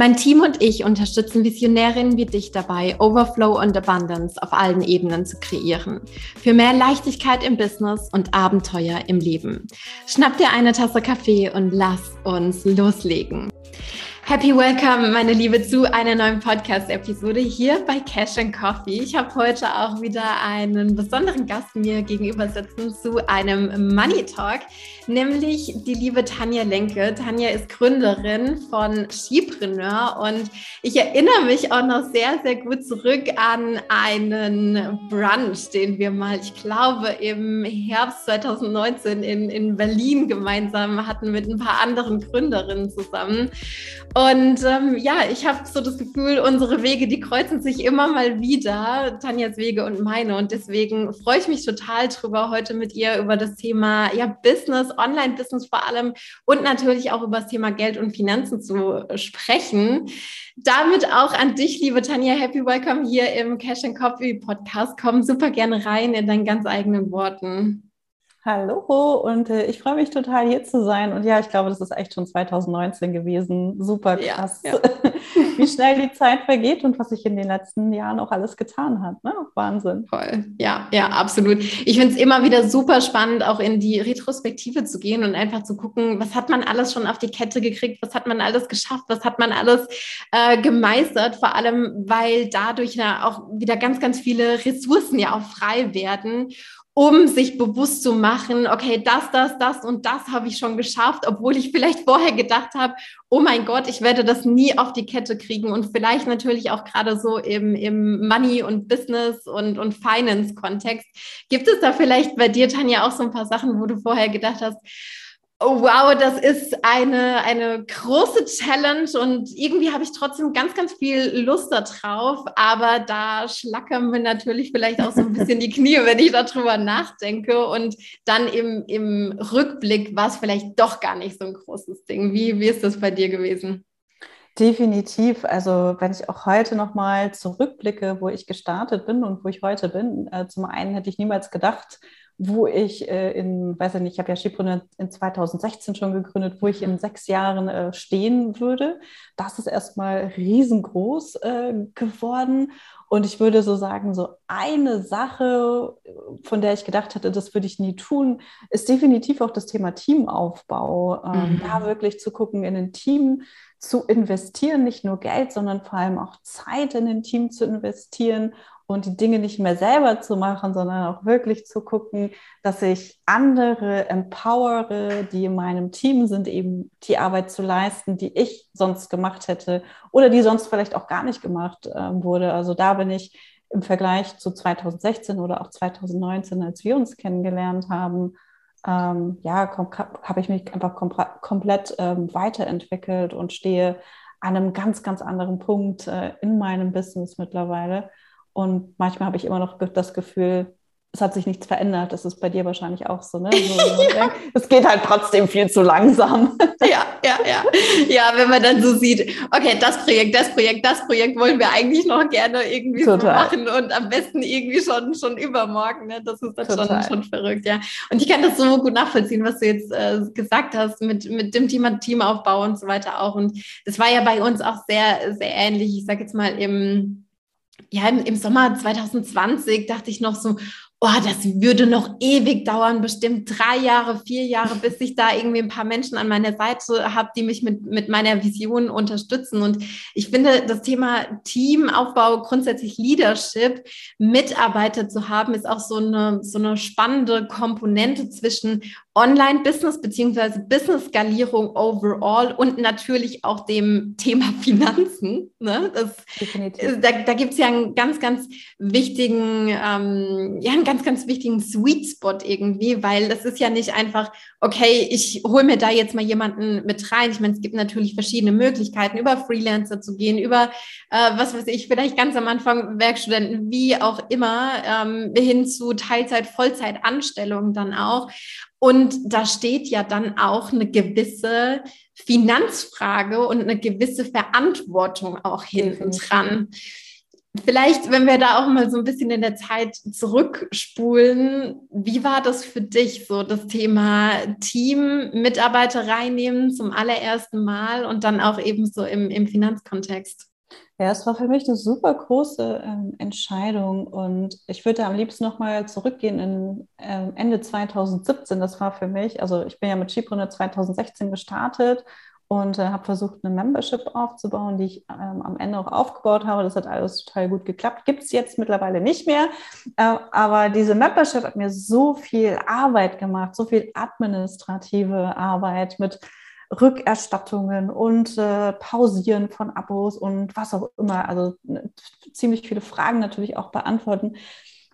Mein Team und ich unterstützen Visionärinnen wie dich dabei, Overflow und Abundance auf allen Ebenen zu kreieren. Für mehr Leichtigkeit im Business und Abenteuer im Leben. Schnapp dir eine Tasse Kaffee und lass uns loslegen. Happy Welcome, meine Liebe, zu einer neuen Podcast-Episode hier bei Cash and Coffee. Ich habe heute auch wieder einen besonderen Gast mir gegenüber sitzen zu einem Money Talk, nämlich die liebe Tanja Lenke. Tanja ist Gründerin von Skipreneur und ich erinnere mich auch noch sehr, sehr gut zurück an einen Brunch, den wir mal, ich glaube, im Herbst 2019 in, in Berlin gemeinsam hatten mit ein paar anderen Gründerinnen zusammen. Ähm, ja, ich habe so das Gefühl, unsere Wege, die kreuzen sich immer mal wieder, Tanjas Wege und meine. Und deswegen freue ich mich total drüber, heute mit ihr über das Thema ja, Business, Online-Business vor allem und natürlich auch über das Thema Geld und Finanzen zu sprechen. Damit auch an dich, liebe Tanja, happy welcome hier im Cash and Coffee Podcast. Komm super gerne rein in deinen ganz eigenen Worten. Hallo und äh, ich freue mich total hier zu sein. Und ja, ich glaube, das ist echt schon 2019 gewesen. Super krass, ja, ja. wie schnell die Zeit vergeht und was sich in den letzten Jahren auch alles getan hat. Ne? Wahnsinn. Voll. Ja, ja, absolut. Ich finde es immer wieder super spannend, auch in die Retrospektive zu gehen und einfach zu gucken, was hat man alles schon auf die Kette gekriegt, was hat man alles geschafft, was hat man alles äh, gemeistert, vor allem, weil dadurch ja auch wieder ganz, ganz viele Ressourcen ja auch frei werden um sich bewusst zu machen, okay, das, das, das und das habe ich schon geschafft, obwohl ich vielleicht vorher gedacht habe, oh mein Gott, ich werde das nie auf die Kette kriegen und vielleicht natürlich auch gerade so im, im Money- und Business- und, und Finance-Kontext. Gibt es da vielleicht bei dir, Tanja, auch so ein paar Sachen, wo du vorher gedacht hast, Oh, wow, das ist eine, eine große Challenge und irgendwie habe ich trotzdem ganz, ganz viel Lust darauf, aber da schlackern mir natürlich vielleicht auch so ein bisschen die Knie, wenn ich darüber nachdenke und dann im, im Rückblick war es vielleicht doch gar nicht so ein großes Ding. Wie, wie ist das bei dir gewesen? Definitiv. Also wenn ich auch heute nochmal zurückblicke, wo ich gestartet bin und wo ich heute bin, äh, zum einen hätte ich niemals gedacht, wo ich äh, in, weiß ich nicht, ich habe ja Schipbrunner in 2016 schon gegründet, wo ich in sechs Jahren äh, stehen würde. Das ist erstmal riesengroß äh, geworden. Und ich würde so sagen, so eine Sache, von der ich gedacht hatte, das würde ich nie tun, ist definitiv auch das Thema Teamaufbau. Ähm, mhm. Da wirklich zu gucken, in ein Team zu investieren, nicht nur Geld, sondern vor allem auch Zeit in ein Team zu investieren und die Dinge nicht mehr selber zu machen, sondern auch wirklich zu gucken, dass ich andere empowere, die in meinem Team sind, eben die Arbeit zu leisten, die ich sonst gemacht hätte oder die sonst vielleicht auch gar nicht gemacht äh, wurde. Also da bin ich im Vergleich zu 2016 oder auch 2019, als wir uns kennengelernt haben, ähm, ja, habe ich mich einfach kom komplett ähm, weiterentwickelt und stehe an einem ganz, ganz anderen Punkt äh, in meinem Business mittlerweile. Und manchmal habe ich immer noch das Gefühl, es hat sich nichts verändert. Das ist bei dir wahrscheinlich auch so, ne? So, es geht halt trotzdem viel zu langsam. Ja, ja, ja. Ja, wenn man dann so sieht, okay, das Projekt, das Projekt, das Projekt wollen wir eigentlich noch gerne irgendwie so machen und am besten irgendwie schon, schon übermorgen. Ne? Das ist dann schon, schon verrückt, ja. Und ich kann das so gut nachvollziehen, was du jetzt äh, gesagt hast mit, mit dem Thema Teamaufbau und so weiter auch. Und das war ja bei uns auch sehr, sehr ähnlich. Ich sage jetzt mal im ja, im, im Sommer 2020 dachte ich noch so, oh, das würde noch ewig dauern, bestimmt drei Jahre, vier Jahre, bis ich da irgendwie ein paar Menschen an meiner Seite habe, die mich mit, mit meiner Vision unterstützen. Und ich finde, das Thema Teamaufbau, grundsätzlich Leadership, Mitarbeiter zu haben, ist auch so eine, so eine spannende Komponente zwischen Online-Business beziehungsweise Business-Skalierung overall und natürlich auch dem Thema Finanzen. Ne? Das, da da gibt es ja einen ganz, ganz wichtigen, ähm, ja, einen ganz, ganz wichtigen Sweet Spot irgendwie, weil das ist ja nicht einfach, okay, ich hole mir da jetzt mal jemanden mit rein. Ich meine, es gibt natürlich verschiedene Möglichkeiten, über Freelancer zu gehen, über, äh, was weiß ich, vielleicht ganz am Anfang Werkstudenten, wie auch immer, ähm, hin zu Teilzeit, Vollzeit Anstellungen dann auch. Und da steht ja dann auch eine gewisse Finanzfrage und eine gewisse Verantwortung auch hinten dran. Vielleicht, wenn wir da auch mal so ein bisschen in der Zeit zurückspulen, wie war das für dich, so das Thema Team, Mitarbeiter reinnehmen zum allerersten Mal und dann auch eben so im, im Finanzkontext? Ja, es war für mich eine super große ähm, Entscheidung und ich würde am liebsten nochmal zurückgehen in ähm, Ende 2017. Das war für mich, also ich bin ja mit Skipreneur 2016 gestartet und äh, habe versucht, eine Membership aufzubauen, die ich ähm, am Ende auch aufgebaut habe. Das hat alles total gut geklappt. Gibt es jetzt mittlerweile nicht mehr. Äh, aber diese Membership hat mir so viel Arbeit gemacht, so viel administrative Arbeit mit Rückerstattungen und äh, Pausieren von Abos und was auch immer. Also ne, ziemlich viele Fragen natürlich auch beantworten,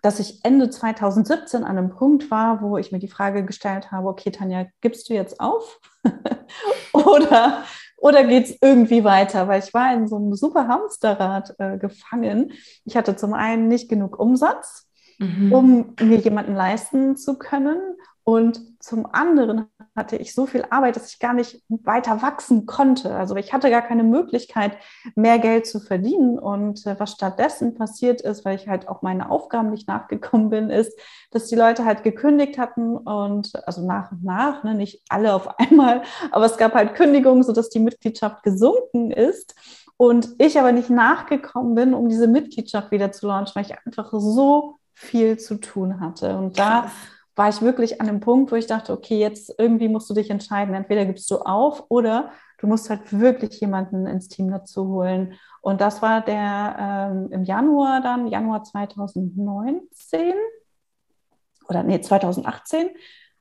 dass ich Ende 2017 an einem Punkt war, wo ich mir die Frage gestellt habe, okay, Tanja, gibst du jetzt auf oder, oder geht es irgendwie weiter? Weil ich war in so einem super Hamsterrad äh, gefangen. Ich hatte zum einen nicht genug Umsatz, mhm. um mir jemanden leisten zu können und zum anderen hatte ich so viel Arbeit, dass ich gar nicht weiter wachsen konnte. Also ich hatte gar keine Möglichkeit, mehr Geld zu verdienen. Und äh, was stattdessen passiert ist, weil ich halt auch meine Aufgaben nicht nachgekommen bin, ist, dass die Leute halt gekündigt hatten und also nach und nach, ne, nicht alle auf einmal, aber es gab halt Kündigungen, sodass die Mitgliedschaft gesunken ist. Und ich aber nicht nachgekommen bin, um diese Mitgliedschaft wieder zu launchen, weil ich einfach so viel zu tun hatte. Und da war ich wirklich an dem Punkt, wo ich dachte, okay, jetzt irgendwie musst du dich entscheiden. Entweder gibst du auf oder du musst halt wirklich jemanden ins Team dazu holen. Und das war der ähm, im Januar dann, Januar 2019 oder nee, 2018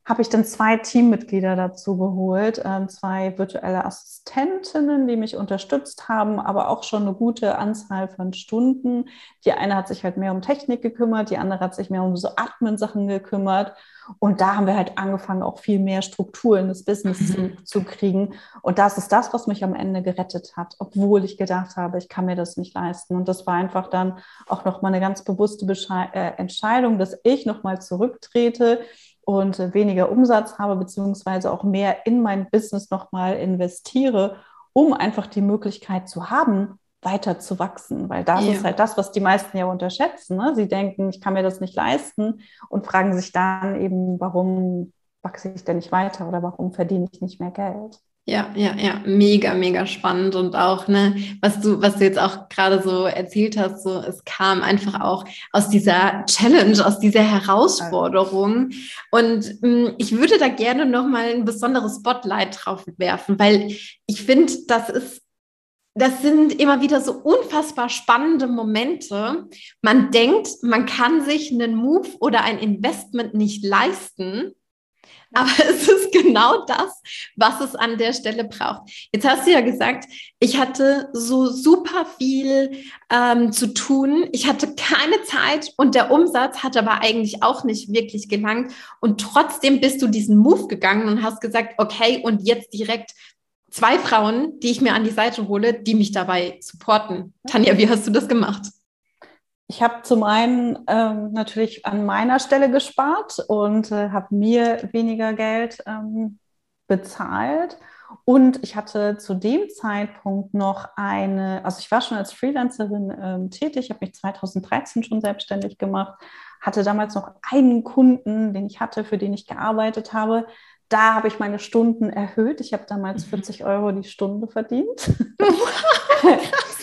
habe ich dann zwei Teammitglieder dazu geholt, äh, zwei virtuelle Assistentinnen, die mich unterstützt haben, aber auch schon eine gute Anzahl von Stunden. Die eine hat sich halt mehr um Technik gekümmert, die andere hat sich mehr um so Admin-Sachen gekümmert. Und da haben wir halt angefangen, auch viel mehr Struktur in das Business mhm. zu, zu, kriegen. Und das ist das, was mich am Ende gerettet hat, obwohl ich gedacht habe, ich kann mir das nicht leisten. Und das war einfach dann auch nochmal eine ganz bewusste Beschei äh, Entscheidung, dass ich nochmal zurücktrete und weniger Umsatz habe, beziehungsweise auch mehr in mein Business nochmal investiere, um einfach die Möglichkeit zu haben, weiter zu wachsen. Weil das ja. ist halt das, was die meisten ja unterschätzen. Ne? Sie denken, ich kann mir das nicht leisten und fragen sich dann eben, warum wachse ich denn nicht weiter oder warum verdiene ich nicht mehr Geld? Ja, ja, ja, mega, mega spannend und auch, ne, was du, was du jetzt auch gerade so erzählt hast, so, es kam einfach auch aus dieser Challenge, aus dieser Herausforderung. Und mh, mm, ich würde da gerne nochmal ein besonderes Spotlight drauf werfen, weil ich finde, das ist, das sind immer wieder so unfassbar spannende Momente. Man denkt, man kann sich einen Move oder ein Investment nicht leisten aber es ist genau das, was es an der Stelle braucht. Jetzt hast du ja gesagt, ich hatte so super viel ähm, zu tun. Ich hatte keine Zeit und der Umsatz hat aber eigentlich auch nicht wirklich gelangt. Und trotzdem bist du diesen Move gegangen und hast gesagt, okay, und jetzt direkt zwei Frauen, die ich mir an die Seite hole, die mich dabei supporten. Tanja, wie hast du das gemacht? Ich habe zum einen ähm, natürlich an meiner Stelle gespart und äh, habe mir weniger Geld ähm, bezahlt. Und ich hatte zu dem Zeitpunkt noch eine, also ich war schon als Freelancerin ähm, tätig, habe mich 2013 schon selbstständig gemacht, hatte damals noch einen Kunden, den ich hatte, für den ich gearbeitet habe. Da habe ich meine Stunden erhöht. Ich habe damals 40 mhm. Euro die Stunde verdient.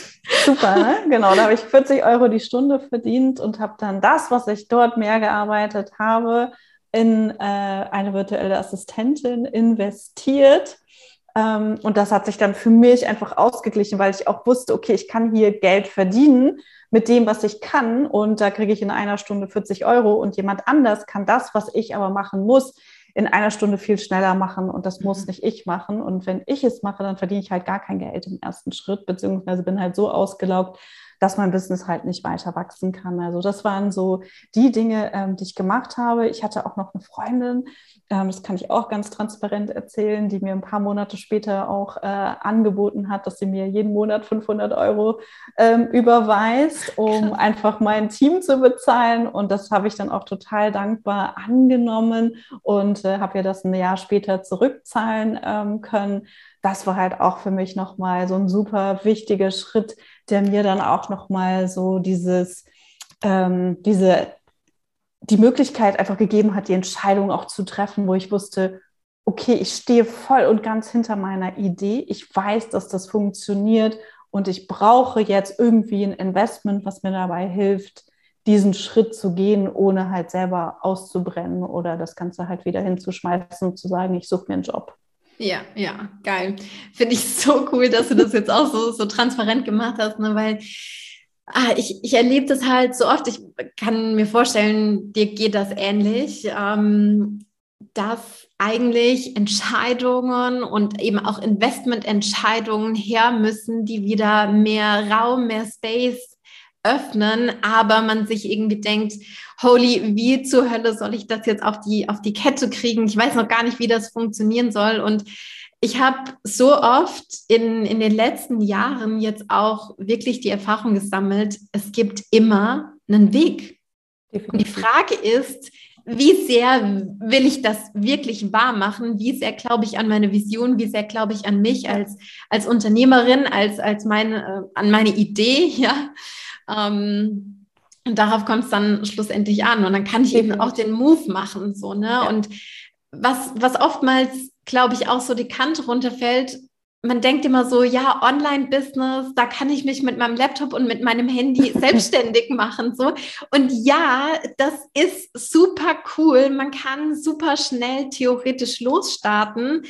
Super, ne? genau. Da habe ich 40 Euro die Stunde verdient und habe dann das, was ich dort mehr gearbeitet habe, in äh, eine virtuelle Assistentin investiert. Ähm, und das hat sich dann für mich einfach ausgeglichen, weil ich auch wusste, okay, ich kann hier Geld verdienen mit dem, was ich kann. Und da kriege ich in einer Stunde 40 Euro und jemand anders kann das, was ich aber machen muss, in einer Stunde viel schneller machen und das muss mhm. nicht ich machen. Und wenn ich es mache, dann verdiene ich halt gar kein Geld im ersten Schritt, beziehungsweise bin halt so ausgelaugt, dass mein Business halt nicht weiter wachsen kann. Also das waren so die Dinge, ähm, die ich gemacht habe. Ich hatte auch noch eine Freundin, ähm, das kann ich auch ganz transparent erzählen, die mir ein paar Monate später auch äh, angeboten hat, dass sie mir jeden Monat 500 Euro ähm, überweist, um einfach mein Team zu bezahlen. Und das habe ich dann auch total dankbar angenommen und äh, habe ihr das ein Jahr später zurückzahlen ähm, können. Das war halt auch für mich nochmal so ein super wichtiger Schritt, der mir dann auch nochmal so dieses, ähm, diese die Möglichkeit einfach gegeben hat, die Entscheidung auch zu treffen, wo ich wusste, okay, ich stehe voll und ganz hinter meiner Idee. Ich weiß, dass das funktioniert und ich brauche jetzt irgendwie ein Investment, was mir dabei hilft, diesen Schritt zu gehen, ohne halt selber auszubrennen oder das Ganze halt wieder hinzuschmeißen und zu sagen, ich suche mir einen Job. Ja, ja, geil. Finde ich so cool, dass du das jetzt auch so, so transparent gemacht hast, ne? weil Ah, ich, ich erlebe das halt so oft. Ich kann mir vorstellen, dir geht das ähnlich, ähm, dass eigentlich Entscheidungen und eben auch Investmententscheidungen her müssen, die wieder mehr Raum, mehr Space öffnen, aber man sich irgendwie denkt, holy, wie zur Hölle soll ich das jetzt auf die, auf die Kette kriegen? Ich weiß noch gar nicht, wie das funktionieren soll. Und ich habe so oft in, in den letzten Jahren jetzt auch wirklich die Erfahrung gesammelt, es gibt immer einen Weg. Und die Frage ist, wie sehr will ich das wirklich wahr machen? Wie sehr glaube ich an meine Vision? Wie sehr glaube ich an mich als, als Unternehmerin, als, als meine, äh, an meine Idee? Ja. Ähm, und darauf kommt es dann schlussendlich an. Und dann kann ich eben auch den Move machen. So, ne? Ja. Und was, was oftmals glaube ich, auch so die Kante runterfällt. Man denkt immer so, ja, Online-Business, da kann ich mich mit meinem Laptop und mit meinem Handy selbstständig machen. So. Und ja, das ist super cool. Man kann super schnell theoretisch losstarten.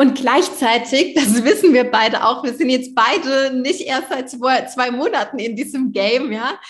Und gleichzeitig, das wissen wir beide auch, wir sind jetzt beide nicht erst seit zwei, Monaten in diesem Game, ja,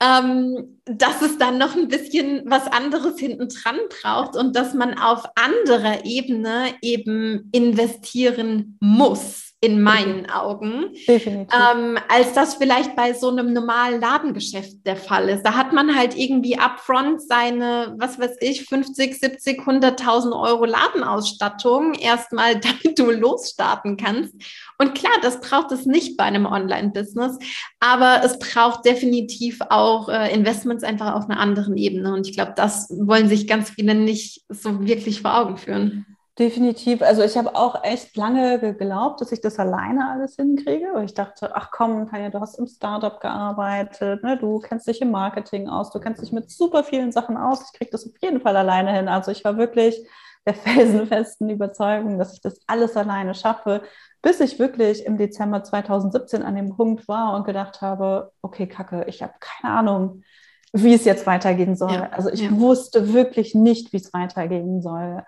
ähm, dass es dann noch ein bisschen was anderes hinten dran braucht und dass man auf anderer Ebene eben investieren muss in meinen Augen, ähm, als das vielleicht bei so einem normalen Ladengeschäft der Fall ist. Da hat man halt irgendwie upfront seine, was weiß ich, 50, 70, 100.000 Euro Ladenausstattung erstmal, damit du losstarten kannst. Und klar, das braucht es nicht bei einem Online-Business, aber es braucht definitiv auch äh, Investments einfach auf einer anderen Ebene. Und ich glaube, das wollen sich ganz viele nicht so wirklich vor Augen führen. Definitiv. Also ich habe auch echt lange geglaubt, dass ich das alleine alles hinkriege. Weil ich dachte, ach komm, Tanja, du hast im Startup gearbeitet, ne? du kennst dich im Marketing aus, du kennst dich mit super vielen Sachen aus. Ich kriege das auf jeden Fall alleine hin. Also ich war wirklich der felsenfesten Überzeugung, dass ich das alles alleine schaffe, bis ich wirklich im Dezember 2017 an dem Punkt war und gedacht habe, okay, Kacke, ich habe keine Ahnung, wie es jetzt weitergehen soll. Ja, also ich ja. wusste wirklich nicht, wie es weitergehen soll.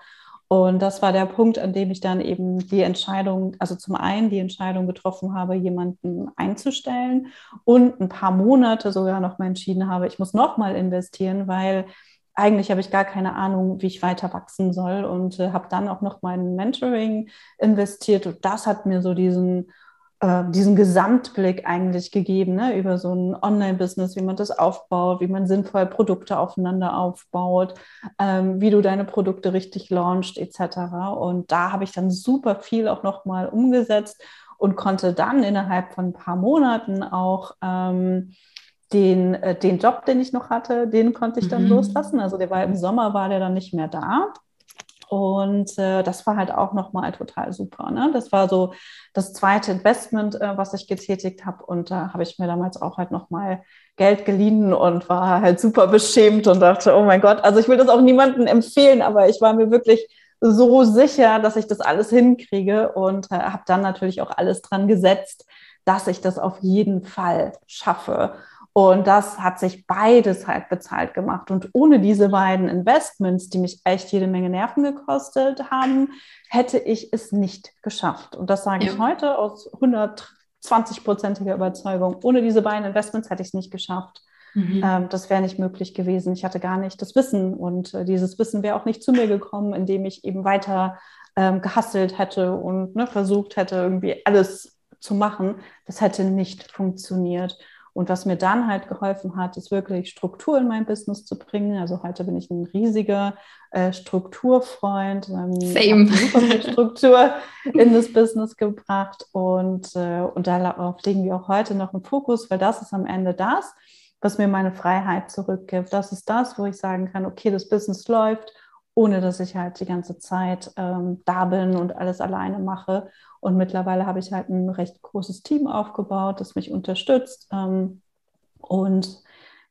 Und das war der Punkt, an dem ich dann eben die Entscheidung, also zum einen die Entscheidung getroffen habe, jemanden einzustellen und ein paar Monate sogar noch mal entschieden habe, ich muss noch mal investieren, weil eigentlich habe ich gar keine Ahnung, wie ich weiter wachsen soll und äh, habe dann auch noch mein Mentoring investiert und das hat mir so diesen äh, diesen Gesamtblick eigentlich gegeben, ne, über so ein Online-Business, wie man das aufbaut, wie man sinnvoll Produkte aufeinander aufbaut, ähm, wie du deine Produkte richtig launcht, etc. Und da habe ich dann super viel auch nochmal umgesetzt und konnte dann innerhalb von ein paar Monaten auch ähm, den, äh, den Job, den ich noch hatte, den konnte ich dann mhm. loslassen. Also der war im Sommer, war der dann nicht mehr da. Und äh, das war halt auch nochmal total super. Ne? Das war so das zweite Investment, äh, was ich getätigt habe. Und da habe ich mir damals auch halt nochmal Geld geliehen und war halt super beschämt und dachte, oh mein Gott, also ich will das auch niemandem empfehlen, aber ich war mir wirklich so sicher, dass ich das alles hinkriege und äh, habe dann natürlich auch alles dran gesetzt, dass ich das auf jeden Fall schaffe. Und das hat sich beides halt bezahlt gemacht. Und ohne diese beiden Investments, die mich echt jede Menge Nerven gekostet haben, hätte ich es nicht geschafft. Und das sage ja. ich heute aus 120-prozentiger Überzeugung. Ohne diese beiden Investments hätte ich es nicht geschafft. Mhm. Ähm, das wäre nicht möglich gewesen. Ich hatte gar nicht das Wissen und äh, dieses Wissen wäre auch nicht zu mir gekommen, indem ich eben weiter ähm, gehasselt hätte und ne, versucht hätte, irgendwie alles zu machen. Das hätte nicht funktioniert. Und was mir dann halt geholfen hat, ist wirklich Struktur in mein Business zu bringen. Also heute bin ich ein riesiger äh, Strukturfreund. Ähm, Same. Super viel Struktur in das Business gebracht und, äh, und darauf legen wir auch heute noch einen Fokus, weil das ist am Ende das, was mir meine Freiheit zurückgibt. Das ist das, wo ich sagen kann, okay, das Business läuft, ohne dass ich halt die ganze Zeit ähm, da bin und alles alleine mache. Und mittlerweile habe ich halt ein recht großes Team aufgebaut, das mich unterstützt. Ähm, und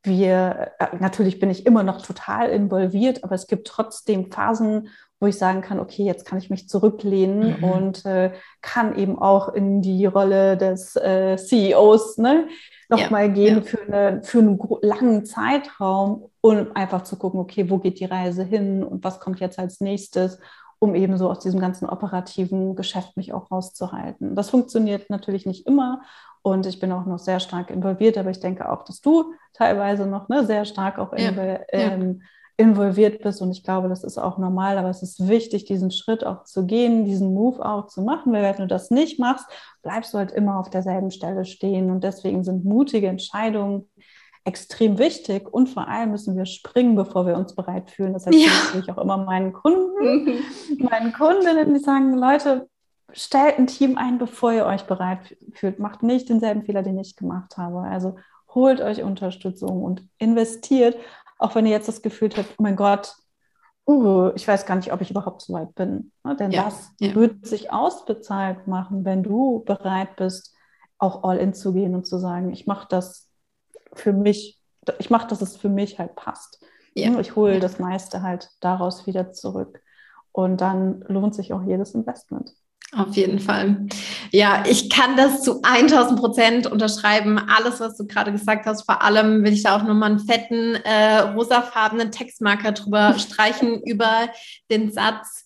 wir, äh, natürlich bin ich immer noch total involviert, aber es gibt trotzdem Phasen, wo ich sagen kann, okay, jetzt kann ich mich zurücklehnen mhm. und äh, kann eben auch in die Rolle des äh, CEOs ne, nochmal ja, gehen ja. Für, eine, für einen langen Zeitraum, um einfach zu gucken, okay, wo geht die Reise hin und was kommt jetzt als nächstes, um eben so aus diesem ganzen operativen Geschäft mich auch rauszuhalten. Das funktioniert natürlich nicht immer und ich bin auch noch sehr stark involviert, aber ich denke auch, dass du teilweise noch ne, sehr stark auch ja, ähm, involviert bist. Und ich glaube, das ist auch normal, aber es ist wichtig, diesen Schritt auch zu gehen, diesen Move auch zu machen, weil wenn du das nicht machst, bleibst du halt immer auf derselben Stelle stehen. Und deswegen sind mutige Entscheidungen extrem wichtig und vor allem müssen wir springen, bevor wir uns bereit fühlen. Das heißt ja. natürlich auch immer meinen Kunden, meinen Kundinnen, die sagen, Leute, stellt ein Team ein, bevor ihr euch bereit fühlt. Macht nicht denselben Fehler, den ich gemacht habe. Also holt euch Unterstützung und investiert, auch wenn ihr jetzt das Gefühl habt, oh mein Gott, uh, ich weiß gar nicht, ob ich überhaupt so weit bin. Ne? Denn ja, das ja. wird sich ausbezahlt machen, wenn du bereit bist, auch all in zu gehen und zu sagen, ich mache das für mich, ich mache, dass es für mich halt passt. Ja. Ne? Ich hole das meiste halt daraus wieder zurück. Und dann lohnt sich auch jedes Investment. Auf jeden Fall. Ja, ich kann das zu 1000 Prozent unterschreiben. Alles, was du gerade gesagt hast, vor allem will ich da auch nochmal einen fetten äh, rosafarbenen Textmarker drüber streichen über den Satz,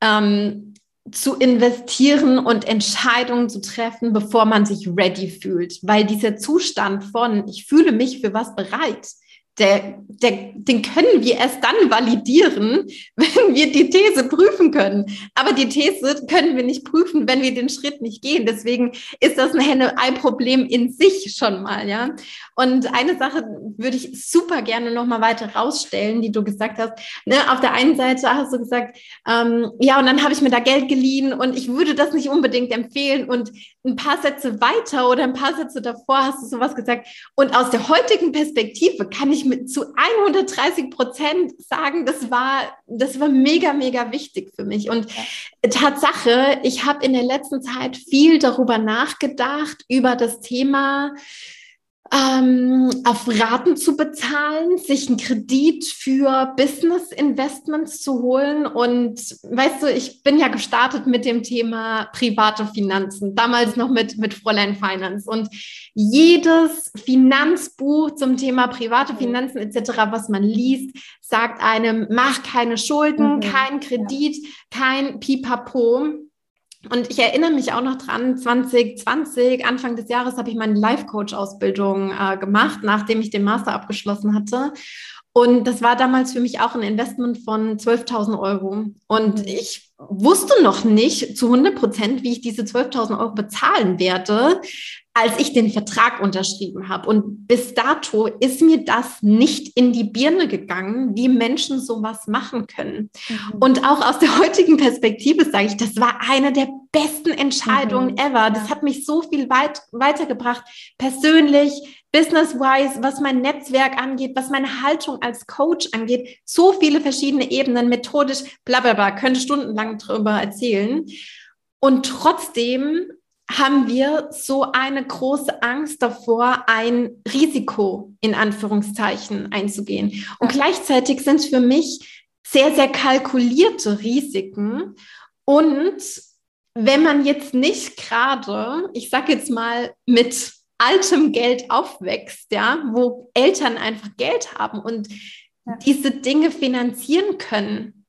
ähm, zu investieren und Entscheidungen zu treffen, bevor man sich ready fühlt. Weil dieser Zustand von, ich fühle mich für was bereit, der, der, den können wir erst dann validieren, wenn wir die These prüfen können. Aber die These können wir nicht prüfen, wenn wir den Schritt nicht gehen. Deswegen ist das ein Henne-Ei-Problem in sich schon mal, ja. Und eine Sache würde ich super gerne noch mal weiter rausstellen, die du gesagt hast. Ne, auf der einen Seite hast du gesagt, ähm, ja, und dann habe ich mir da Geld geliehen und ich würde das nicht unbedingt empfehlen. Und ein paar Sätze weiter oder ein paar Sätze davor hast du sowas gesagt. Und aus der heutigen Perspektive kann ich mit zu 130 Prozent sagen, das war, das war mega, mega wichtig für mich. Und. Tatsache, ich habe in der letzten Zeit viel darüber nachgedacht, über das Thema, ähm, auf Raten zu bezahlen, sich einen Kredit für Business Investments zu holen. Und weißt du, ich bin ja gestartet mit dem Thema private Finanzen, damals noch mit, mit Fräulein Finance. Und jedes Finanzbuch zum Thema private Finanzen etc., was man liest, sagt einem, mach keine Schulden, mhm. kein Kredit, kein Pipapo. Und ich erinnere mich auch noch dran, 2020, Anfang des Jahres, habe ich meine Life-Coach-Ausbildung äh, gemacht, nachdem ich den Master abgeschlossen hatte. Und das war damals für mich auch ein Investment von 12.000 Euro. Und mhm. ich wusste noch nicht zu 100 Prozent, wie ich diese 12.000 Euro bezahlen werde als ich den Vertrag unterschrieben habe. Und bis dato ist mir das nicht in die Birne gegangen, wie Menschen sowas machen können. Mhm. Und auch aus der heutigen Perspektive sage ich, das war eine der besten Entscheidungen mhm. ever. Das hat mich so viel weit, weitergebracht, persönlich, business-wise, was mein Netzwerk angeht, was meine Haltung als Coach angeht. So viele verschiedene Ebenen, methodisch, bla bla bla, könnte stundenlang darüber erzählen. Und trotzdem haben wir so eine große Angst davor, ein Risiko in Anführungszeichen einzugehen. Und gleichzeitig sind es für mich sehr, sehr kalkulierte Risiken. Und wenn man jetzt nicht gerade, ich sage jetzt mal, mit altem Geld aufwächst, ja, wo Eltern einfach Geld haben und ja. diese Dinge finanzieren können,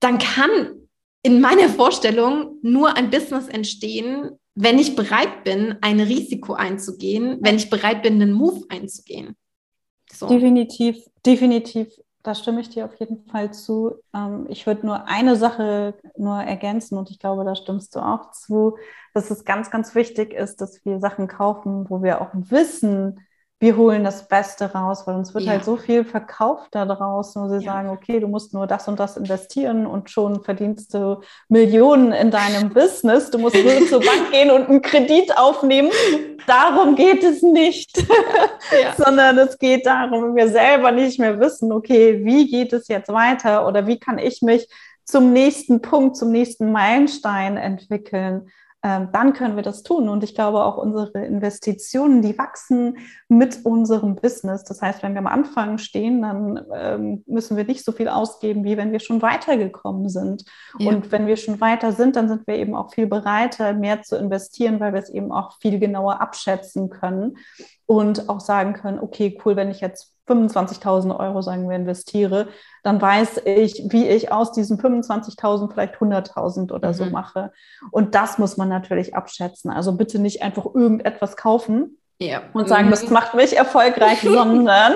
dann kann in meiner Vorstellung nur ein Business entstehen, wenn ich bereit bin, ein Risiko einzugehen, wenn ich bereit bin, einen Move einzugehen. So. Definitiv, definitiv. Da stimme ich dir auf jeden Fall zu. Ähm, ich würde nur eine Sache nur ergänzen und ich glaube, da stimmst du auch zu, dass es ganz, ganz wichtig ist, dass wir Sachen kaufen, wo wir auch wissen, wir holen das Beste raus, weil uns wird ja. halt so viel verkauft da draußen, wo sie ja. sagen, okay, du musst nur das und das investieren und schon verdienst du Millionen in deinem Business. Du musst nur zur Bank gehen und einen Kredit aufnehmen. Darum geht es nicht, ja. sondern es geht darum, wenn wir selber nicht mehr wissen, okay, wie geht es jetzt weiter oder wie kann ich mich zum nächsten Punkt, zum nächsten Meilenstein entwickeln dann können wir das tun. Und ich glaube, auch unsere Investitionen, die wachsen mit unserem Business. Das heißt, wenn wir am Anfang stehen, dann ähm, müssen wir nicht so viel ausgeben, wie wenn wir schon weitergekommen sind. Ja. Und wenn wir schon weiter sind, dann sind wir eben auch viel bereiter, mehr zu investieren, weil wir es eben auch viel genauer abschätzen können und auch sagen können, okay, cool, wenn ich jetzt 25.000 Euro, sagen wir, investiere, dann weiß ich, wie ich aus diesen 25.000 vielleicht 100.000 oder mhm. so mache. Und das muss man natürlich abschätzen. Also bitte nicht einfach irgendetwas kaufen ja. und sagen, mhm. das macht mich erfolgreich, sondern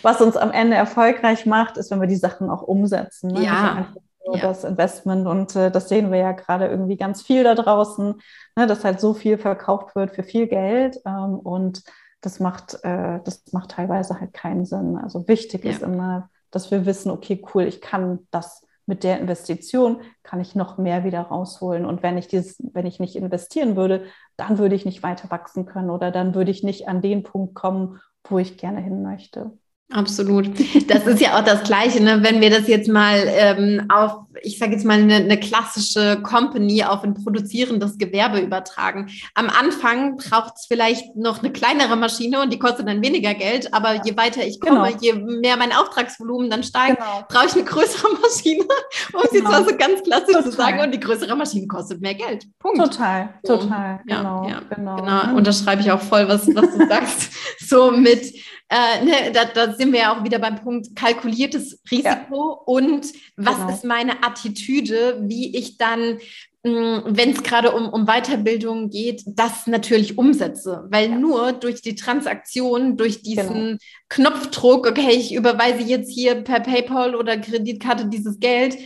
was uns am Ende erfolgreich macht, ist, wenn wir die Sachen auch umsetzen. Ne? Ja. Ja. das Investment und äh, das sehen wir ja gerade irgendwie ganz viel da draußen, ne, dass halt so viel verkauft wird für viel Geld ähm, und das macht, äh, das macht teilweise halt keinen Sinn. Also wichtig ja. ist immer, dass wir wissen, okay, cool, ich kann das mit der Investition, kann ich noch mehr wieder rausholen. Und wenn ich dieses, wenn ich nicht investieren würde, dann würde ich nicht weiter wachsen können oder dann würde ich nicht an den Punkt kommen, wo ich gerne hin möchte. Absolut. Das ist ja auch das Gleiche, ne? wenn wir das jetzt mal ähm, auf, ich sage jetzt mal, eine, eine, klassische Company auf ein produzierendes Gewerbe übertragen. Am Anfang braucht es vielleicht noch eine kleinere Maschine und die kostet dann weniger Geld, aber je weiter ich komme, genau. je mehr mein Auftragsvolumen dann steigt, genau. brauche ich eine größere Maschine, um es genau. jetzt mal so ganz klassisch total. zu sagen. Und die größere Maschine kostet mehr Geld. Punkt. Total, total. Ja, genau, ja, genau. genau. Unterschreibe ich auch voll, was, was du sagst. So mit äh, ne, da, da, sind wir ja auch wieder beim Punkt kalkuliertes Risiko ja. und was genau. ist meine Attitüde, wie ich dann, mm, wenn es gerade um, um Weiterbildung geht, das natürlich umsetze. Weil ja. nur durch die Transaktion, durch diesen genau. Knopfdruck, okay, ich überweise jetzt hier per PayPal oder Kreditkarte dieses Geld,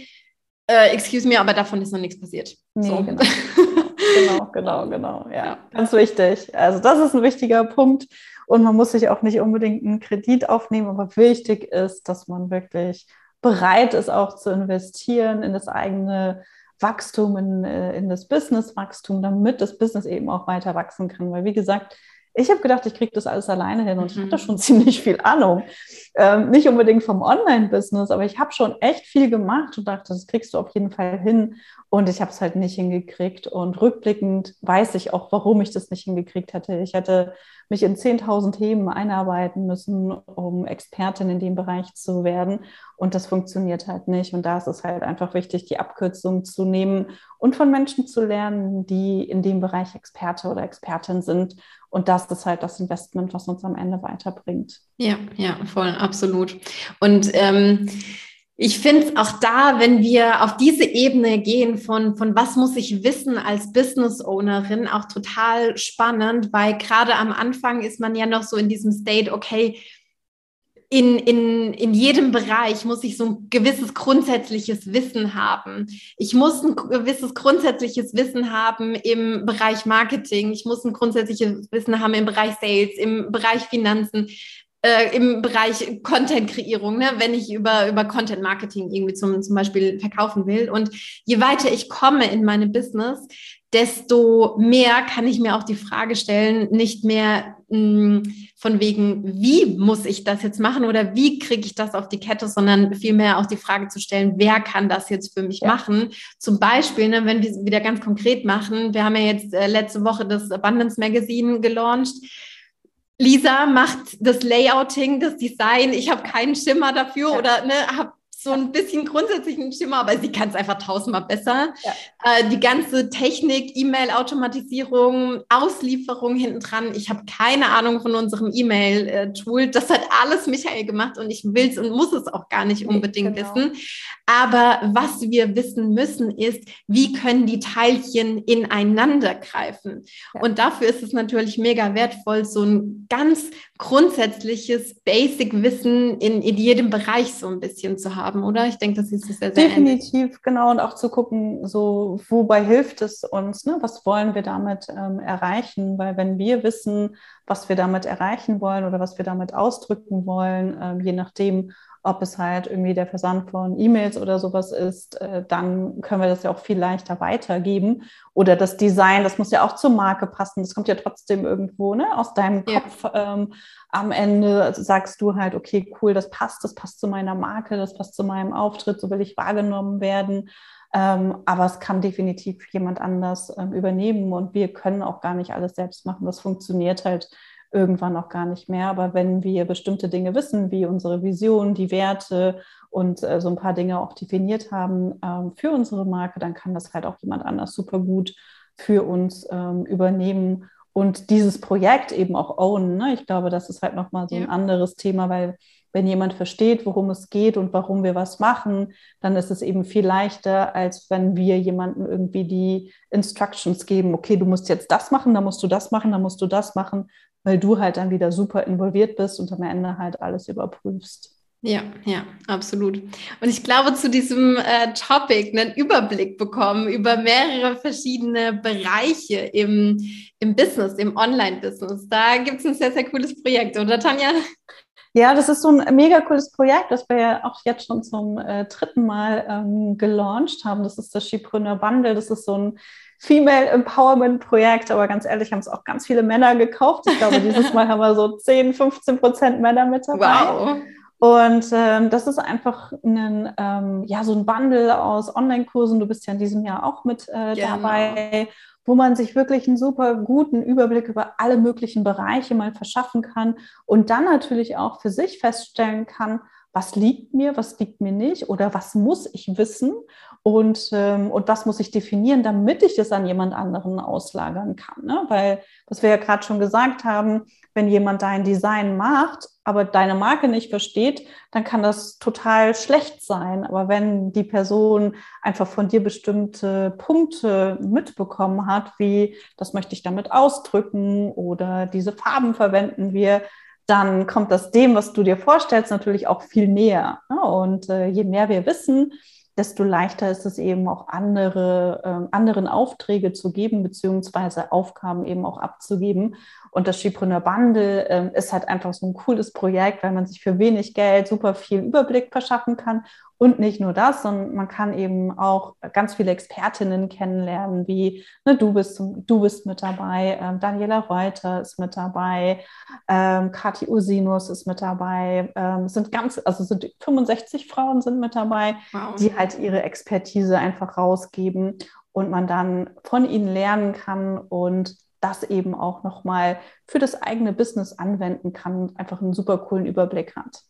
äh, excuse me, aber davon ist noch nichts passiert. Nee, so. genau. genau, genau, genau. Ja, ganz wichtig. Also das ist ein wichtiger Punkt. Und man muss sich auch nicht unbedingt einen Kredit aufnehmen, aber wichtig ist, dass man wirklich bereit ist, auch zu investieren in das eigene Wachstum, in, äh, in das Business-Wachstum, damit das Business eben auch weiter wachsen kann. Weil, wie gesagt, ich habe gedacht, ich kriege das alles alleine hin und mhm. ich hatte schon ziemlich viel Ahnung. Ähm, nicht unbedingt vom Online-Business, aber ich habe schon echt viel gemacht und dachte, das kriegst du auf jeden Fall hin. Und ich habe es halt nicht hingekriegt. Und rückblickend weiß ich auch, warum ich das nicht hingekriegt hätte. Ich hätte mich in 10.000 Themen einarbeiten müssen, um Expertin in dem Bereich zu werden. Und das funktioniert halt nicht. Und da ist es halt einfach wichtig, die Abkürzung zu nehmen und von Menschen zu lernen, die in dem Bereich Experte oder Expertin sind. Und das ist halt das Investment, was uns am Ende weiterbringt. Ja, ja, voll, absolut. Und ähm, ich finde es auch da, wenn wir auf diese Ebene gehen von, von was muss ich wissen als Business Ownerin, auch total spannend, weil gerade am Anfang ist man ja noch so in diesem State, okay, in, in, in jedem Bereich muss ich so ein gewisses grundsätzliches Wissen haben. Ich muss ein gewisses grundsätzliches Wissen haben im Bereich Marketing. Ich muss ein grundsätzliches Wissen haben im Bereich Sales, im Bereich Finanzen äh, im Bereich Content-Kreierung, ne? wenn ich über, über Content-Marketing irgendwie zum, zum Beispiel verkaufen will. Und je weiter ich komme in meine Business, desto mehr kann ich mir auch die Frage stellen, nicht mehr mh, hm, von wegen, wie muss ich das jetzt machen oder wie kriege ich das auf die Kette, sondern vielmehr auch die Frage zu stellen, wer kann das jetzt für mich ja. machen? Zum Beispiel, ne, wenn wir wieder ganz konkret machen, wir haben ja jetzt äh, letzte Woche das Abundance Magazine gelauncht Lisa macht das Layouting, das Design. Ich habe keinen Schimmer dafür ja. oder ne, habe so ein bisschen grundsätzlichen Schimmer, aber sie kann es einfach tausendmal besser. Ja. Äh, die ganze Technik, E-Mail-Automatisierung, Auslieferung hinten dran. Ich habe keine Ahnung von unserem E-Mail-Tool. Das hat alles Michael gemacht und ich will es und muss es auch gar nicht unbedingt genau. wissen. Aber was wir wissen müssen, ist, wie können die Teilchen ineinander greifen? Ja. Und dafür ist es natürlich mega wertvoll, so ein ganz grundsätzliches Basic-Wissen in, in jedem Bereich so ein bisschen zu haben, oder? Ich denke, das ist sehr, sehr Definitiv, ähnlich. genau. Und auch zu gucken, so, wobei hilft es uns? Ne? Was wollen wir damit ähm, erreichen? Weil wenn wir wissen, was wir damit erreichen wollen oder was wir damit ausdrücken wollen, ähm, je nachdem, ob es halt irgendwie der Versand von E-Mails oder sowas ist, äh, dann können wir das ja auch viel leichter weitergeben. Oder das Design, das muss ja auch zur Marke passen. Das kommt ja trotzdem irgendwo ne, aus deinem ja. Kopf. Ähm, am Ende sagst du halt, okay, cool, das passt, das passt zu meiner Marke, das passt zu meinem Auftritt, so will ich wahrgenommen werden. Ähm, aber es kann definitiv jemand anders ähm, übernehmen und wir können auch gar nicht alles selbst machen. Das funktioniert halt irgendwann auch gar nicht mehr. Aber wenn wir bestimmte Dinge wissen, wie unsere Vision, die Werte und äh, so ein paar Dinge auch definiert haben ähm, für unsere Marke, dann kann das halt auch jemand anders super gut für uns ähm, übernehmen und dieses Projekt eben auch ownen. Ne? Ich glaube, das ist halt nochmal so ein anderes Thema, weil wenn jemand versteht, worum es geht und warum wir was machen, dann ist es eben viel leichter, als wenn wir jemandem irgendwie die Instructions geben, okay, du musst jetzt das machen, dann musst du das machen, dann musst du das machen, weil du halt dann wieder super involviert bist und am Ende halt alles überprüfst. Ja, ja, absolut. Und ich glaube, zu diesem äh, Topic einen Überblick bekommen über mehrere verschiedene Bereiche im, im Business, im Online-Business. Da gibt es ein sehr, sehr cooles Projekt, oder Tanja? Ja, das ist so ein mega cooles Projekt, das wir ja auch jetzt schon zum äh, dritten Mal ähm, gelauncht haben. Das ist das Skipreneur Bundle. Das ist so ein Female Empowerment Projekt, aber ganz ehrlich, haben es auch ganz viele Männer gekauft. Ich glaube, dieses Mal haben wir so 10, 15 Prozent Männer mit dabei. Wow. Und ähm, das ist einfach ein, ähm, ja, so ein Bundle aus Online-Kursen. Du bist ja in diesem Jahr auch mit äh, genau. dabei, wo man sich wirklich einen super guten Überblick über alle möglichen Bereiche mal verschaffen kann und dann natürlich auch für sich feststellen kann, was liegt mir, was liegt mir nicht oder was muss ich wissen und, ähm, und was muss ich definieren, damit ich das an jemand anderen auslagern kann. Ne? Weil, was wir ja gerade schon gesagt haben, wenn jemand dein Design macht, aber deine Marke nicht versteht, dann kann das total schlecht sein. Aber wenn die Person einfach von dir bestimmte Punkte mitbekommen hat, wie das möchte ich damit ausdrücken oder diese Farben verwenden wir, dann kommt das dem, was du dir vorstellst, natürlich auch viel näher. Ne? Und äh, je mehr wir wissen, desto leichter ist es eben auch andere, äh, anderen Aufträge zu geben, beziehungsweise Aufgaben eben auch abzugeben. Und das Skipreneur Bundle äh, ist halt einfach so ein cooles Projekt, weil man sich für wenig Geld super viel Überblick verschaffen kann und nicht nur das, sondern man kann eben auch ganz viele Expertinnen kennenlernen, wie ne, du, bist, du bist mit dabei, ähm, Daniela Reuter ist mit dabei, ähm, Kathi Usinus ist mit dabei. Ähm, sind ganz, also sind 65 Frauen sind mit dabei, wow. die halt ihre Expertise einfach rausgeben und man dann von ihnen lernen kann und das eben auch nochmal für das eigene Business anwenden kann und einfach einen super coolen Überblick hat.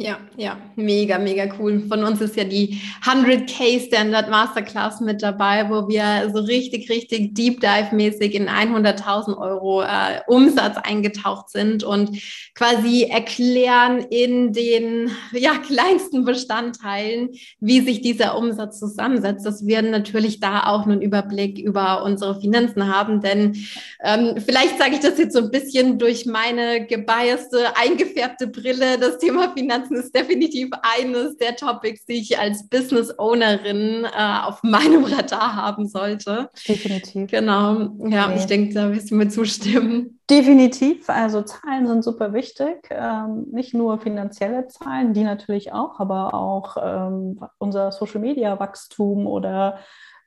Ja, ja, mega, mega cool. Von uns ist ja die 100k Standard Masterclass mit dabei, wo wir so richtig, richtig Deep Dive mäßig in 100.000 Euro äh, Umsatz eingetaucht sind und quasi erklären in den ja, kleinsten Bestandteilen, wie sich dieser Umsatz zusammensetzt, dass wir natürlich da auch einen Überblick über unsere Finanzen haben, denn ähm, vielleicht sage ich das jetzt so ein bisschen durch meine gebiaste, eingefärbte Brille, das Thema Finanzen Finanzen ist definitiv eines der Topics, die ich als Business Ownerin äh, auf meinem Radar haben sollte. Definitiv. Genau. Ja, okay. ich denke, da wirst du mir zustimmen. Definitiv. Also Zahlen sind super wichtig. Ähm, nicht nur finanzielle Zahlen, die natürlich auch, aber auch ähm, unser Social Media Wachstum oder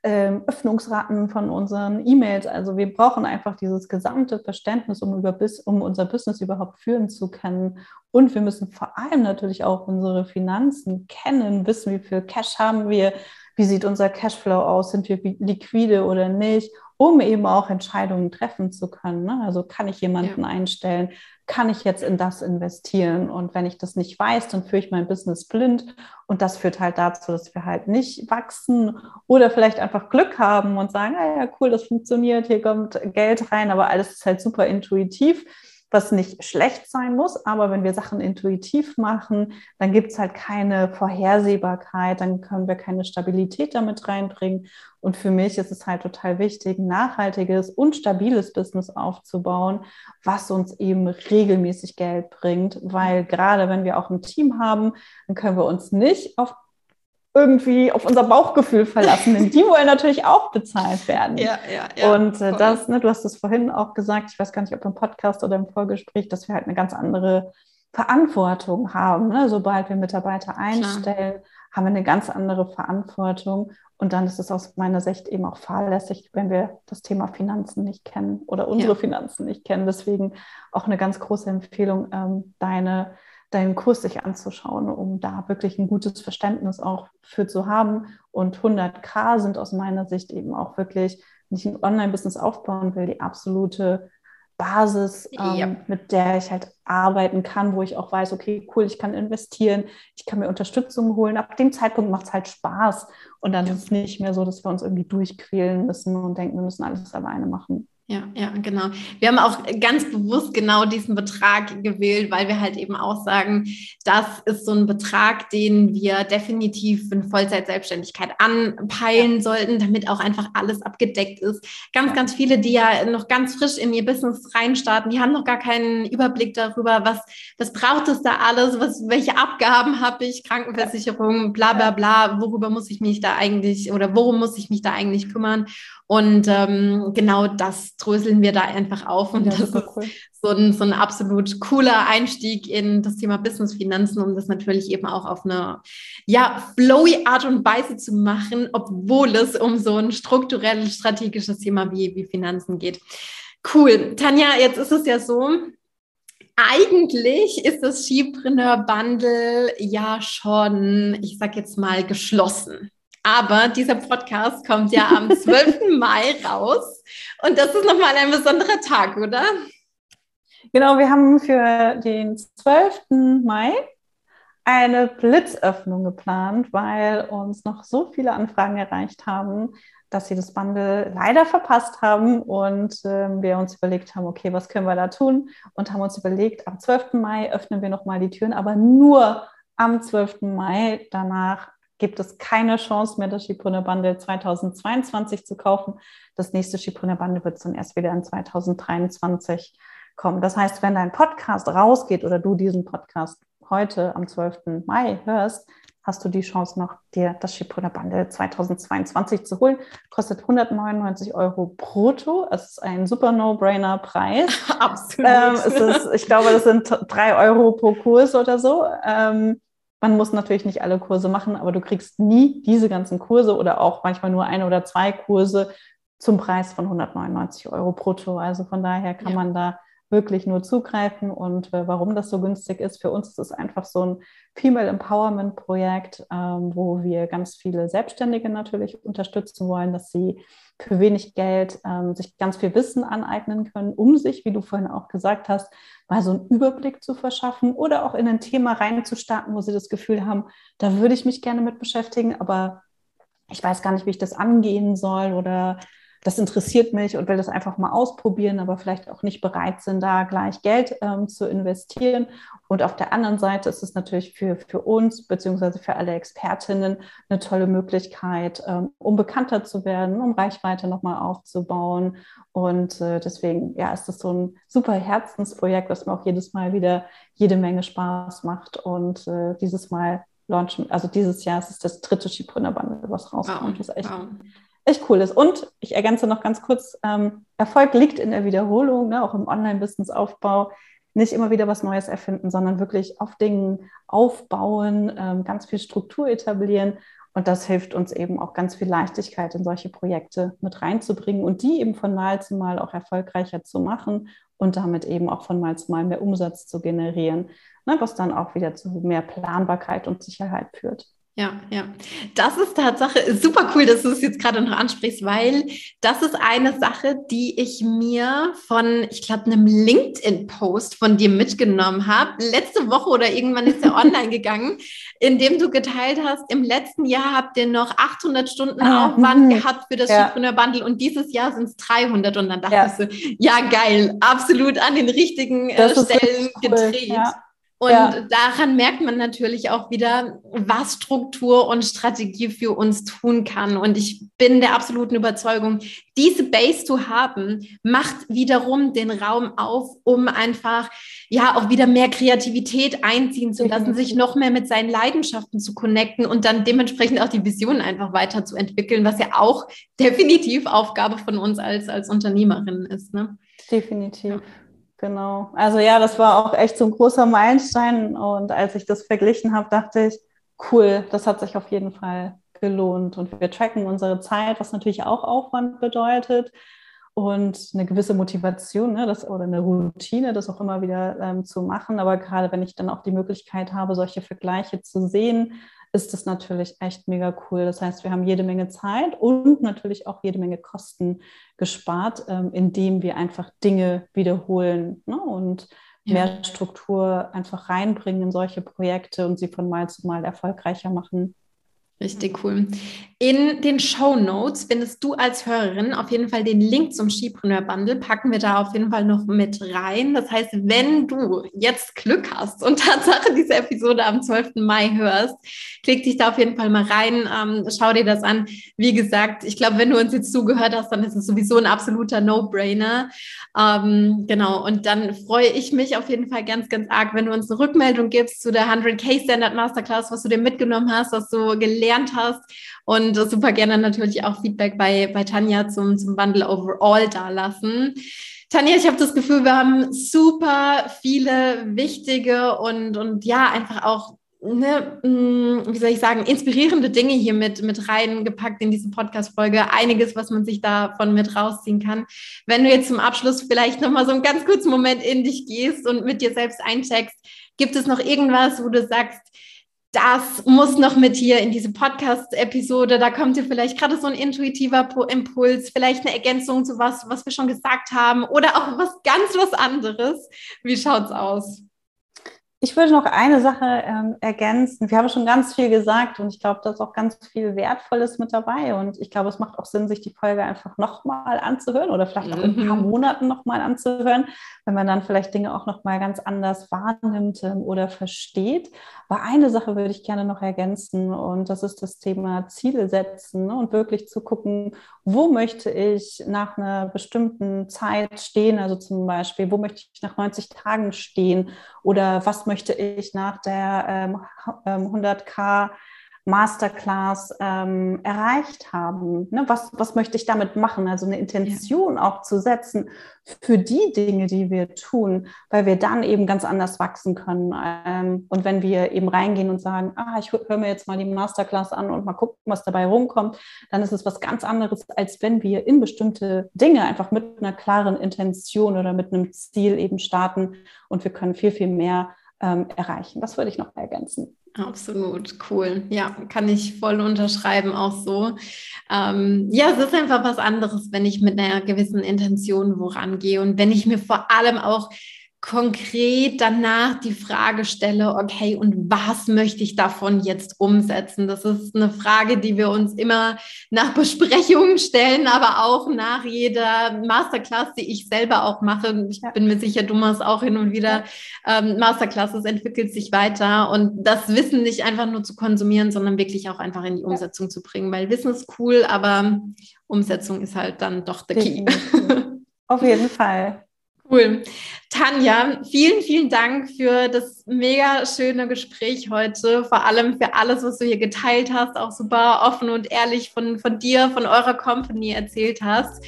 ähm, Öffnungsraten von unseren E-Mails. Also wir brauchen einfach dieses gesamte Verständnis, um, über, um unser Business überhaupt führen zu können. Und wir müssen vor allem natürlich auch unsere Finanzen kennen, wissen, wie viel Cash haben wir, wie sieht unser Cashflow aus, sind wir liquide oder nicht, um eben auch Entscheidungen treffen zu können. Ne? Also kann ich jemanden ja. einstellen, kann ich jetzt in das investieren? Und wenn ich das nicht weiß, dann führe ich mein Business blind. Und das führt halt dazu, dass wir halt nicht wachsen oder vielleicht einfach Glück haben und sagen, ah ja, cool, das funktioniert, hier kommt Geld rein, aber alles ist halt super intuitiv was nicht schlecht sein muss, aber wenn wir Sachen intuitiv machen, dann gibt es halt keine Vorhersehbarkeit, dann können wir keine Stabilität damit reinbringen. Und für mich ist es halt total wichtig, nachhaltiges und stabiles Business aufzubauen, was uns eben regelmäßig Geld bringt, weil gerade wenn wir auch ein Team haben, dann können wir uns nicht auf irgendwie auf unser Bauchgefühl verlassen, denn die wollen natürlich auch bezahlt werden. Ja, ja, ja. Und äh, das, ne, du hast es vorhin auch gesagt, ich weiß gar nicht, ob im Podcast oder im Vorgespräch, dass wir halt eine ganz andere Verantwortung haben. Ne? Sobald wir Mitarbeiter einstellen, Klar. haben wir eine ganz andere Verantwortung. Und dann ist es aus meiner Sicht eben auch fahrlässig, wenn wir das Thema Finanzen nicht kennen oder unsere ja. Finanzen nicht kennen. Deswegen auch eine ganz große Empfehlung, ähm, deine deinen Kurs sich anzuschauen, um da wirklich ein gutes Verständnis auch für zu haben. Und 100k sind aus meiner Sicht eben auch wirklich, wenn ich ein Online-Business aufbauen will, die absolute Basis, ähm, ja. mit der ich halt arbeiten kann, wo ich auch weiß, okay, cool, ich kann investieren, ich kann mir Unterstützung holen. Ab dem Zeitpunkt macht es halt Spaß. Und dann ja. ist es nicht mehr so, dass wir uns irgendwie durchquälen müssen und denken, wir müssen alles alleine machen. Ja, ja, genau. Wir haben auch ganz bewusst genau diesen Betrag gewählt, weil wir halt eben auch sagen, das ist so ein Betrag, den wir definitiv in Vollzeit-Selbstständigkeit anpeilen ja. sollten, damit auch einfach alles abgedeckt ist. Ganz, ganz viele, die ja noch ganz frisch in ihr Business reinstarten, die haben noch gar keinen Überblick darüber, was, was braucht es da alles, was, welche Abgaben habe ich, Krankenversicherung, bla, bla, bla, worüber muss ich mich da eigentlich oder worum muss ich mich da eigentlich kümmern? Und ähm, genau das dröseln wir da einfach auf. Und ja, das ist cool. so, ein, so ein absolut cooler Einstieg in das Thema Business-Finanzen, um das natürlich eben auch auf eine ja, flowy Art und Weise zu machen, obwohl es um so ein strukturelles, strategisches Thema wie, wie Finanzen geht. Cool. Tanja, jetzt ist es ja so, eigentlich ist das Skipreneur Bundle ja schon, ich sag jetzt mal, geschlossen. Aber dieser Podcast kommt ja am 12. Mai raus. Und das ist nochmal ein besonderer Tag, oder? Genau, wir haben für den 12. Mai eine Blitzöffnung geplant, weil uns noch so viele Anfragen erreicht haben, dass sie das Bundle leider verpasst haben und äh, wir uns überlegt haben, okay, was können wir da tun? Und haben uns überlegt, am 12. Mai öffnen wir nochmal die Türen, aber nur am 12. Mai. Danach gibt es keine Chance mehr, das Schipone Bundle 2022 zu kaufen. Das nächste Schipone Bundle wird dann erst wieder in 2023 kommen. Das heißt, wenn dein Podcast rausgeht oder du diesen Podcast heute am 12. Mai hörst, hast du die Chance noch, dir das Schipone Bundle 2022 zu holen. Kostet 199 Euro brutto. Es ist ein super No-Brainer-Preis. Absolut. Ähm, ist, ich glaube, das sind drei Euro pro Kurs oder so. Ähm, man muss natürlich nicht alle Kurse machen, aber du kriegst nie diese ganzen Kurse oder auch manchmal nur ein oder zwei Kurse zum Preis von 199 Euro brutto. Also von daher kann ja. man da wirklich nur zugreifen. Und äh, warum das so günstig ist, für uns ist es einfach so ein Female Empowerment Projekt, ähm, wo wir ganz viele Selbstständige natürlich unterstützen wollen, dass sie für wenig Geld ähm, sich ganz viel Wissen aneignen können, um sich, wie du vorhin auch gesagt hast, mal so einen Überblick zu verschaffen oder auch in ein Thema reinzustarten, wo sie das Gefühl haben, da würde ich mich gerne mit beschäftigen, aber ich weiß gar nicht, wie ich das angehen soll oder das interessiert mich und will das einfach mal ausprobieren, aber vielleicht auch nicht bereit sind, da gleich Geld ähm, zu investieren. Und auf der anderen Seite ist es natürlich für, für uns beziehungsweise für alle Expertinnen eine tolle Möglichkeit, ähm, um bekannter zu werden, um Reichweite nochmal aufzubauen. Und äh, deswegen ja, ist das so ein super Herzensprojekt, was mir auch jedes Mal wieder jede Menge Spaß macht. Und äh, dieses Mal launchen, also dieses Jahr ist es das dritte Schiebrunner Bundle, was rauskommt. Wow, das ist echt wow echt cool ist. Und ich ergänze noch ganz kurz, ähm, Erfolg liegt in der Wiederholung, ne, auch im Online-Business-Aufbau. Nicht immer wieder was Neues erfinden, sondern wirklich auf Dingen aufbauen, ähm, ganz viel Struktur etablieren. Und das hilft uns eben auch ganz viel Leichtigkeit in solche Projekte mit reinzubringen und die eben von Mal zu Mal auch erfolgreicher zu machen und damit eben auch von Mal zu Mal mehr Umsatz zu generieren, ne, was dann auch wieder zu mehr Planbarkeit und Sicherheit führt. Ja, ja. Das ist Tatsache super cool, dass du es jetzt gerade noch ansprichst, weil das ist eine Sache, die ich mir von, ich glaube, einem LinkedIn-Post von dir mitgenommen habe. Letzte Woche oder irgendwann ist er online gegangen, in dem du geteilt hast, im letzten Jahr habt ihr noch 800 Stunden ah, Aufwand mh. gehabt für das ja. Schifrunner Bundle und dieses Jahr sind es 300 und dann dachtest ja. du, ja geil, absolut an den richtigen äh, Stellen cool. gedreht. Ja. Und ja. daran merkt man natürlich auch wieder, was Struktur und Strategie für uns tun kann. Und ich bin der absoluten Überzeugung, diese Base zu haben, macht wiederum den Raum auf, um einfach ja auch wieder mehr Kreativität einziehen zu lassen, sich noch mehr mit seinen Leidenschaften zu connecten und dann dementsprechend auch die Vision einfach weiterzuentwickeln, was ja auch definitiv Aufgabe von uns als, als Unternehmerin ist. Ne? Definitiv. Genau. Also ja, das war auch echt so ein großer Meilenstein. Und als ich das verglichen habe, dachte ich, cool, das hat sich auf jeden Fall gelohnt. Und wir tracken unsere Zeit, was natürlich auch Aufwand bedeutet und eine gewisse Motivation ne, das, oder eine Routine, das auch immer wieder ähm, zu machen. Aber gerade wenn ich dann auch die Möglichkeit habe, solche Vergleiche zu sehen, ist das natürlich echt mega cool. Das heißt, wir haben jede Menge Zeit und natürlich auch jede Menge Kosten gespart, ähm, indem wir einfach Dinge wiederholen ne? und ja. mehr Struktur einfach reinbringen in solche Projekte und sie von Mal zu Mal erfolgreicher machen. Richtig cool. In den Show Notes findest du als Hörerin auf jeden Fall den Link zum Skipreneur Bundle. Packen wir da auf jeden Fall noch mit rein. Das heißt, wenn du jetzt Glück hast und Tatsache diese Episode am 12. Mai hörst, klick dich da auf jeden Fall mal rein. Ähm, schau dir das an. Wie gesagt, ich glaube, wenn du uns jetzt zugehört hast, dann ist es sowieso ein absoluter No-Brainer. Ähm, genau. Und dann freue ich mich auf jeden Fall ganz, ganz arg, wenn du uns eine Rückmeldung gibst zu der 100K Standard Masterclass, was du dir mitgenommen hast, was du gelernt hast und super gerne natürlich auch Feedback bei, bei Tanja zum, zum Bundle Overall da lassen. Tanja, ich habe das Gefühl, wir haben super viele wichtige und, und ja, einfach auch ne, mm, wie soll ich sagen, inspirierende Dinge hier mit, mit reingepackt in diese Podcast-Folge. Einiges, was man sich davon mit rausziehen kann. Wenn du jetzt zum Abschluss vielleicht nochmal so einen ganz kurzen Moment in dich gehst und mit dir selbst eincheckst, gibt es noch irgendwas, wo du sagst, das muss noch mit hier in diese Podcast-Episode. Da kommt dir vielleicht gerade so ein intuitiver Impuls, vielleicht eine Ergänzung zu was, was wir schon gesagt haben oder auch was ganz was anderes. Wie schaut's aus? Ich würde noch eine Sache ähm, ergänzen. Wir haben schon ganz viel gesagt und ich glaube, da ist auch ganz viel Wertvolles mit dabei. Und ich glaube, es macht auch Sinn, sich die Folge einfach nochmal anzuhören oder vielleicht auch in ein paar mhm. Monaten nochmal anzuhören, wenn man dann vielleicht Dinge auch nochmal ganz anders wahrnimmt ähm, oder versteht. Aber eine Sache würde ich gerne noch ergänzen und das ist das Thema Ziele setzen ne? und wirklich zu gucken, wo möchte ich nach einer bestimmten Zeit stehen, also zum Beispiel, wo möchte ich nach 90 Tagen stehen? Oder was möchte ich nach der ähm, 100k ähm, Masterclass ähm, erreicht haben. Ne? Was, was möchte ich damit machen? Also eine Intention ja. auch zu setzen für die Dinge, die wir tun, weil wir dann eben ganz anders wachsen können. Ähm, und wenn wir eben reingehen und sagen, ah, ich höre mir jetzt mal die Masterclass an und mal gucken, was dabei rumkommt, dann ist es was ganz anderes, als wenn wir in bestimmte Dinge einfach mit einer klaren Intention oder mit einem Ziel eben starten und wir können viel, viel mehr ähm, erreichen. Das würde ich noch ergänzen. Absolut, cool. Ja, kann ich voll unterschreiben, auch so. Ähm, ja, es ist einfach was anderes, wenn ich mit einer gewissen Intention woran gehe und wenn ich mir vor allem auch konkret danach die Frage stelle, okay, und was möchte ich davon jetzt umsetzen? Das ist eine Frage, die wir uns immer nach Besprechungen stellen, aber auch nach jeder Masterclass, die ich selber auch mache. Ich bin mir sicher, du machst auch hin und wieder ähm, Masterclasses, entwickelt sich weiter und das Wissen nicht einfach nur zu konsumieren, sondern wirklich auch einfach in die Umsetzung zu bringen, weil Wissen ist cool, aber Umsetzung ist halt dann doch der Key. Auf jeden Fall. Cool. Tanja, vielen, vielen Dank für das mega schöne Gespräch heute. Vor allem für alles, was du hier geteilt hast, auch super offen und ehrlich von, von dir, von eurer Company erzählt hast.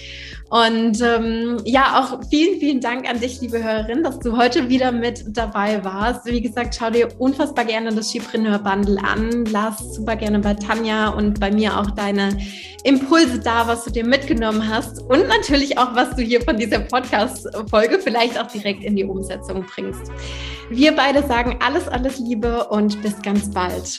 Und ähm, ja, auch vielen, vielen Dank an dich, liebe Hörerin, dass du heute wieder mit dabei warst. Wie gesagt, schau dir unfassbar gerne das Skipreneur Bundle an. Lass super gerne bei Tanja und bei mir auch deine Impulse da, was du dir mitgenommen hast und natürlich auch, was du hier von dieser Podcast-Folge Folge vielleicht auch direkt in die Umsetzung bringst. Wir beide sagen alles, alles Liebe und bis ganz bald.